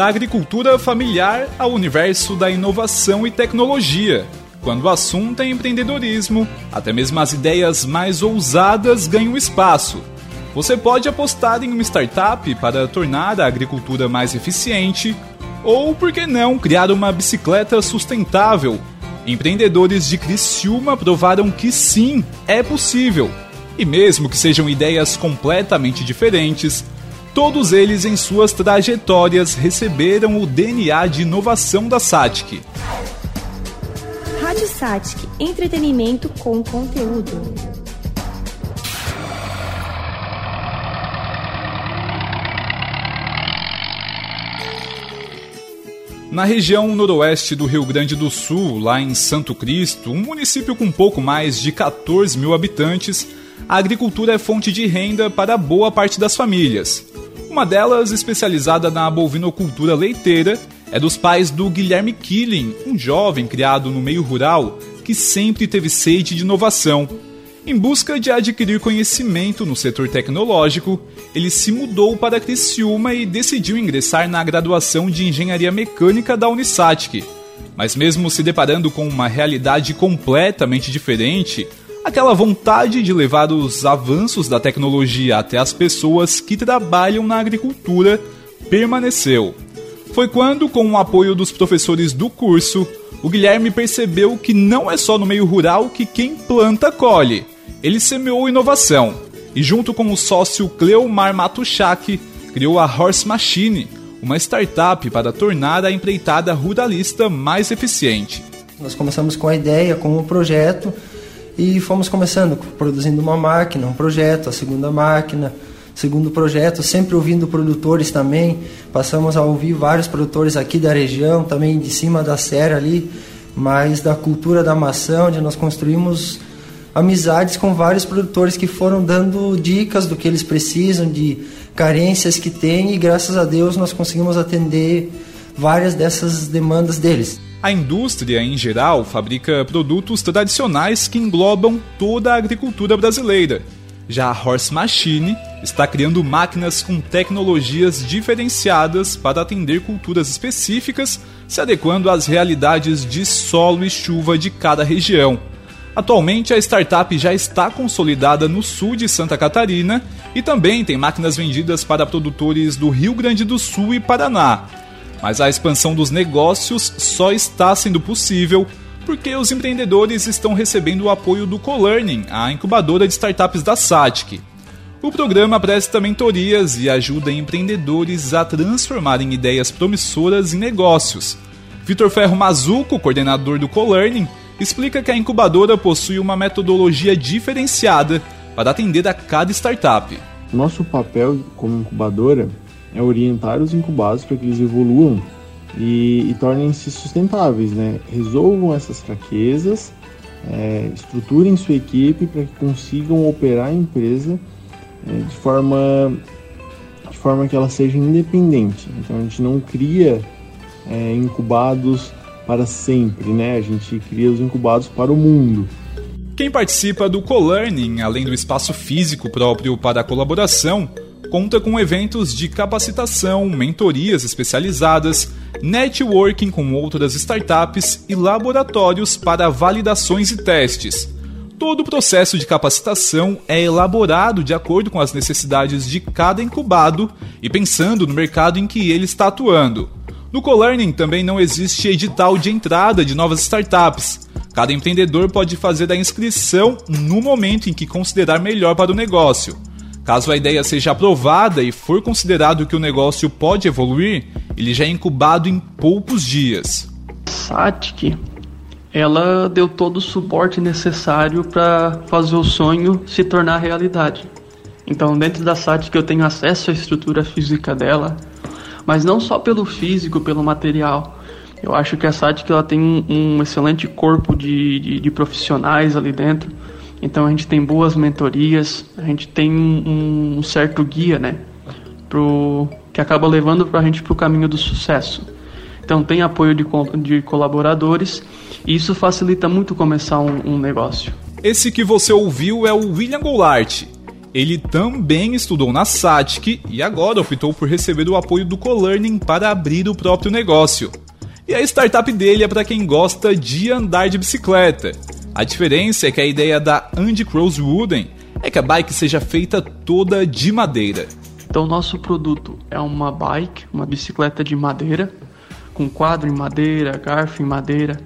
da agricultura familiar ao universo da inovação e tecnologia. Quando o assunto é empreendedorismo, até mesmo as ideias mais ousadas ganham espaço. Você pode apostar em uma startup para tornar a agricultura mais eficiente, ou, por que não, criar uma bicicleta sustentável. Empreendedores de Criciúma provaram que sim, é possível. E mesmo que sejam ideias completamente diferentes, todos eles em suas trajetórias receberam o DNA de inovação da SATIC. Rádio SATIC, entretenimento com conteúdo. Na região noroeste do Rio Grande do Sul, lá em Santo Cristo, um município com pouco mais de 14 mil habitantes, a agricultura é fonte de renda para boa parte das famílias. Uma delas, especializada na bovinocultura leiteira, é dos pais do Guilherme Killing, um jovem criado no meio rural que sempre teve sede de inovação em busca de adquirir conhecimento no setor tecnológico, ele se mudou para Criciúma e decidiu ingressar na graduação de Engenharia Mecânica da Unisatic. Mas mesmo se deparando com uma realidade completamente diferente, aquela vontade de levar os avanços da tecnologia até as pessoas que trabalham na agricultura permaneceu. Foi quando, com o apoio dos professores do curso, o Guilherme percebeu que não é só no meio rural que quem planta colhe. Ele semeou inovação e, junto com o sócio Cleomar Matuchak, criou a Horse Machine, uma startup para tornar a empreitada ruralista mais eficiente. Nós começamos com a ideia, com o projeto e fomos começando produzindo uma máquina, um projeto, a segunda máquina, segundo projeto, sempre ouvindo produtores também. Passamos a ouvir vários produtores aqui da região, também de cima da serra ali, mas da cultura da maçã, onde nós construímos amizades com vários produtores que foram dando dicas do que eles precisam, de carências que têm, e graças a Deus nós conseguimos atender várias dessas demandas deles. A indústria, em geral, fabrica produtos tradicionais que englobam toda a agricultura brasileira. Já a Horse Machine está criando máquinas com tecnologias diferenciadas para atender culturas específicas, se adequando às realidades de solo e chuva de cada região. Atualmente, a startup já está consolidada no sul de Santa Catarina e também tem máquinas vendidas para produtores do Rio Grande do Sul e Paraná. Mas a expansão dos negócios só está sendo possível porque os empreendedores estão recebendo o apoio do Colearning, a incubadora de startups da SATIC. O programa presta mentorias e ajuda empreendedores a transformarem ideias promissoras em negócios. Vitor Ferro Mazuco, coordenador do Colearning, explica que a incubadora possui uma metodologia diferenciada para atender a cada startup. Nosso papel como incubadora é orientar os incubados para que eles evoluam e, e tornem-se sustentáveis, né? resolvam essas fraquezas, é, estruturem sua equipe para que consigam operar a empresa é, de forma de forma que ela seja independente. Então a gente não cria é, incubados para sempre, né? A gente cria os incubados para o mundo. Quem participa do co-learning, além do espaço físico próprio para a colaboração, conta com eventos de capacitação, mentorias especializadas, networking com outras startups e laboratórios para validações e testes. Todo o processo de capacitação é elaborado de acordo com as necessidades de cada incubado e pensando no mercado em que ele está atuando. No Colearning também não existe edital de entrada de novas startups. Cada empreendedor pode fazer a inscrição no momento em que considerar melhor para o negócio. Caso a ideia seja aprovada e for considerado que o negócio pode evoluir, ele já é incubado em poucos dias. Satic, ela deu todo o suporte necessário para fazer o sonho se tornar realidade. Então, dentro da Satic eu tenho acesso à estrutura física dela, mas não só pelo físico, pelo material. Eu acho que a Satic ela tem um, excelente corpo de, de, de profissionais ali dentro então a gente tem boas mentorias, a gente tem um, um certo guia, né? Pro, que acaba levando a gente para o caminho do sucesso. Então tem apoio de, de colaboradores e isso facilita muito começar um, um negócio. Esse que você ouviu é o William Goulart. Ele também estudou na SATIC e agora optou por receber o apoio do Colearning para abrir o próprio negócio. E a startup dele é para quem gosta de andar de bicicleta. A diferença é que a ideia da Andy Cross Wooden é que a bike seja feita toda de madeira. Então, nosso produto é uma bike, uma bicicleta de madeira, com quadro em madeira, garfo em madeira.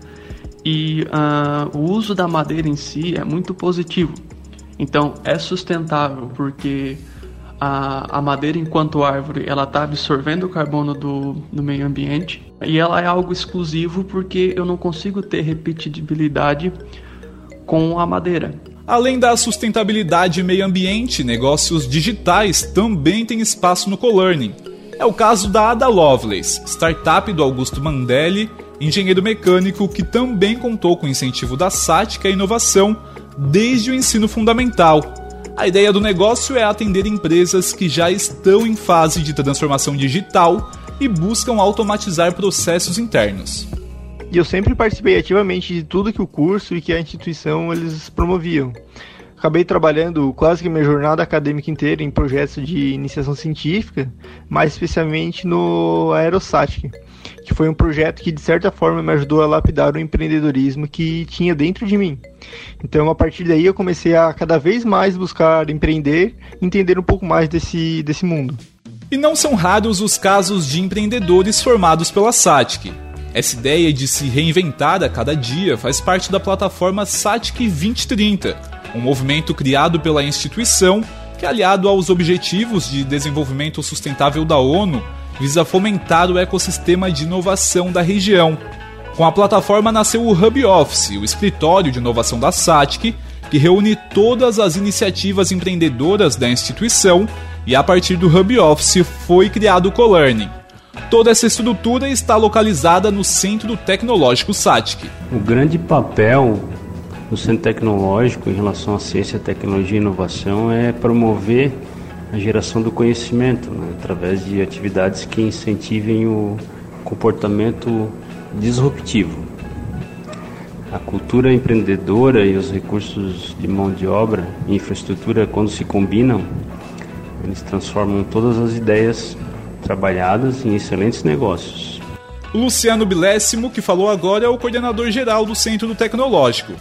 E uh, o uso da madeira em si é muito positivo. Então, é sustentável porque a, a madeira, enquanto árvore, ela está absorvendo o carbono do, do meio ambiente. E ela é algo exclusivo porque eu não consigo ter repetibilidade com a madeira. Além da sustentabilidade e meio ambiente, negócios digitais também têm espaço no Colearning. É o caso da Ada Lovelace, startup do Augusto Mandelli, engenheiro mecânico que também contou com o incentivo da SATIC à inovação desde o ensino fundamental. A ideia do negócio é atender empresas que já estão em fase de transformação digital e buscam automatizar processos internos. E eu sempre participei ativamente de tudo que o curso e que a instituição eles promoviam. Acabei trabalhando quase que minha jornada acadêmica inteira em projetos de iniciação científica, mais especialmente no Aerosatic, que foi um projeto que de certa forma me ajudou a lapidar o empreendedorismo que tinha dentro de mim. Então, a partir daí, eu comecei a cada vez mais buscar empreender, entender um pouco mais desse, desse mundo. E não são raros os casos de empreendedores formados pela SATIC. Essa ideia de se reinventar a cada dia faz parte da plataforma Satic 2030, um movimento criado pela instituição que, aliado aos Objetivos de Desenvolvimento Sustentável da ONU, visa fomentar o ecossistema de inovação da região. Com a plataforma nasceu o Hub Office, o escritório de inovação da SATIC, que reúne todas as iniciativas empreendedoras da instituição, e a partir do Hub Office foi criado o Colearning, Toda essa estrutura está localizada no Centro Tecnológico SATIC. O grande papel do Centro Tecnológico em relação à ciência, tecnologia e inovação é promover a geração do conhecimento né, através de atividades que incentivem o comportamento disruptivo. A cultura empreendedora e os recursos de mão de obra e infraestrutura, quando se combinam, eles transformam todas as ideias trabalhadas em excelentes negócios. O Luciano Bilésimo, que falou agora, é o coordenador geral do Centro Tecnológico.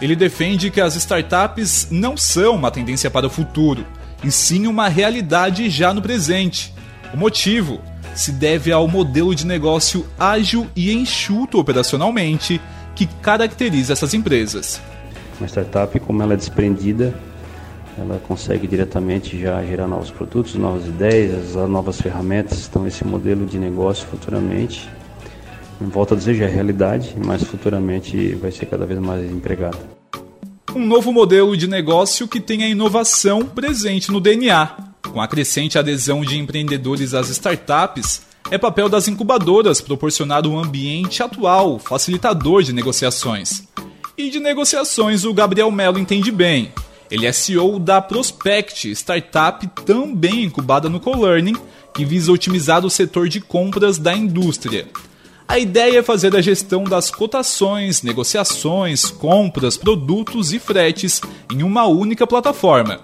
Ele defende que as startups não são uma tendência para o futuro, e sim uma realidade já no presente. O motivo se deve ao modelo de negócio ágil e enxuto operacionalmente que caracteriza essas empresas. Uma startup, como ela é desprendida ela consegue diretamente já gerar novos produtos, novas ideias, as novas ferramentas. Então esse modelo de negócio futuramente, volto a dizer, já é realidade, mas futuramente vai ser cada vez mais empregado. Um novo modelo de negócio que tem a inovação presente no DNA. Com a crescente adesão de empreendedores às startups, é papel das incubadoras proporcionar um ambiente atual, facilitador de negociações. E de negociações o Gabriel Melo entende bem, ele é CEO da Prospect, startup também incubada no Colearning, que visa otimizar o setor de compras da indústria. A ideia é fazer a gestão das cotações, negociações, compras, produtos e fretes em uma única plataforma.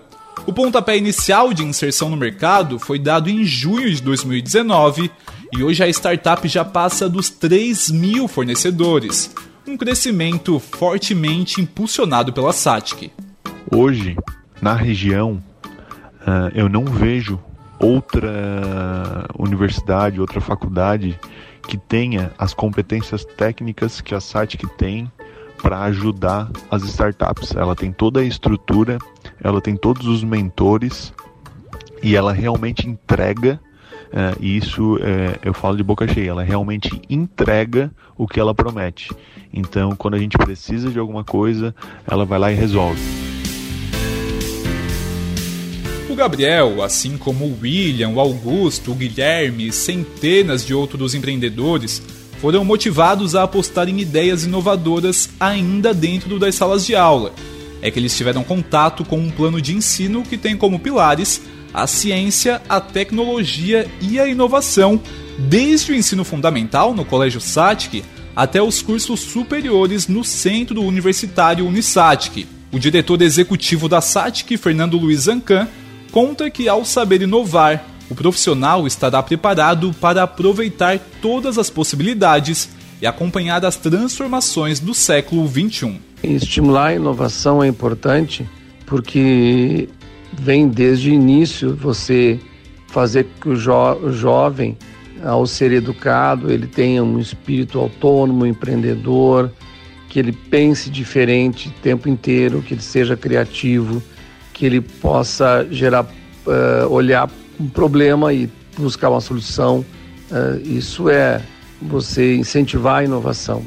O pontapé inicial de inserção no mercado foi dado em junho de 2019 e hoje a startup já passa dos 3 mil fornecedores, um crescimento fortemente impulsionado pela Satic. Hoje, na região, uh, eu não vejo outra universidade, outra faculdade que tenha as competências técnicas que a SATIC tem para ajudar as startups. Ela tem toda a estrutura, ela tem todos os mentores e ela realmente entrega. Uh, e isso uh, eu falo de boca cheia, ela realmente entrega o que ela promete. Então, quando a gente precisa de alguma coisa, ela vai lá e resolve. Gabriel, assim como o William, o Augusto, o Guilherme e centenas de outros empreendedores, foram motivados a apostar em ideias inovadoras ainda dentro das salas de aula. É que eles tiveram contato com um plano de ensino que tem como pilares a ciência, a tecnologia e a inovação, desde o ensino fundamental no Colégio SATIC até os cursos superiores no Centro Universitário Unisatic. O diretor executivo da SATIC, Fernando Luiz Ancan, conta que ao saber inovar, o profissional estará preparado para aproveitar todas as possibilidades e acompanhar as transformações do século XXI. Estimular a inovação é importante porque vem desde o início você fazer que o, jo o jovem, ao ser educado, ele tenha um espírito autônomo, empreendedor, que ele pense diferente o tempo inteiro, que ele seja criativo, que ele possa gerar, uh, olhar um problema e buscar uma solução. Uh, isso é você incentivar a inovação.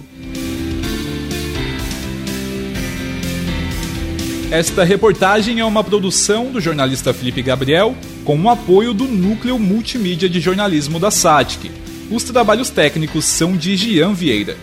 Esta reportagem é uma produção do jornalista Felipe Gabriel, com o apoio do Núcleo Multimídia de Jornalismo da SATIC. Os trabalhos técnicos são de Gian Vieira.